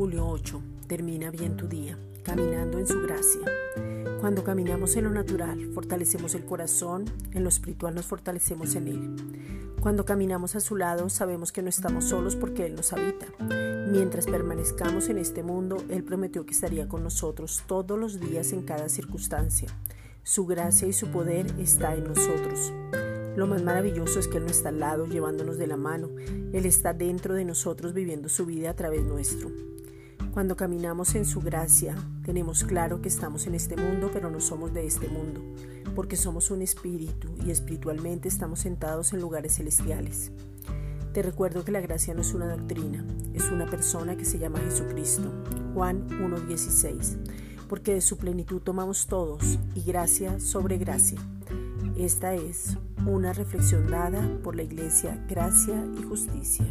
y en tu día, caminando en su gracia. Cuando caminamos en lo natural, fortalecemos el corazón, en lo espiritual nos fortalecemos en Él. Cuando caminamos a su lado, sabemos que no estamos solos porque Él nos habita. Mientras permanezcamos en este mundo, Él prometió que estaría con nosotros todos los días en cada circunstancia. Su gracia y su poder está en nosotros. Lo más maravilloso es que Él no está al lado llevándonos de la mano, Él está dentro de nosotros viviendo su vida a través nuestro. Cuando caminamos en su gracia, tenemos claro que estamos en este mundo, pero no somos de este mundo, porque somos un espíritu y espiritualmente estamos sentados en lugares celestiales. Te recuerdo que la gracia no es una doctrina, es una persona que se llama Jesucristo. Juan 1.16. Porque de su plenitud tomamos todos y gracia sobre gracia. Esta es una reflexión dada por la Iglesia Gracia y Justicia.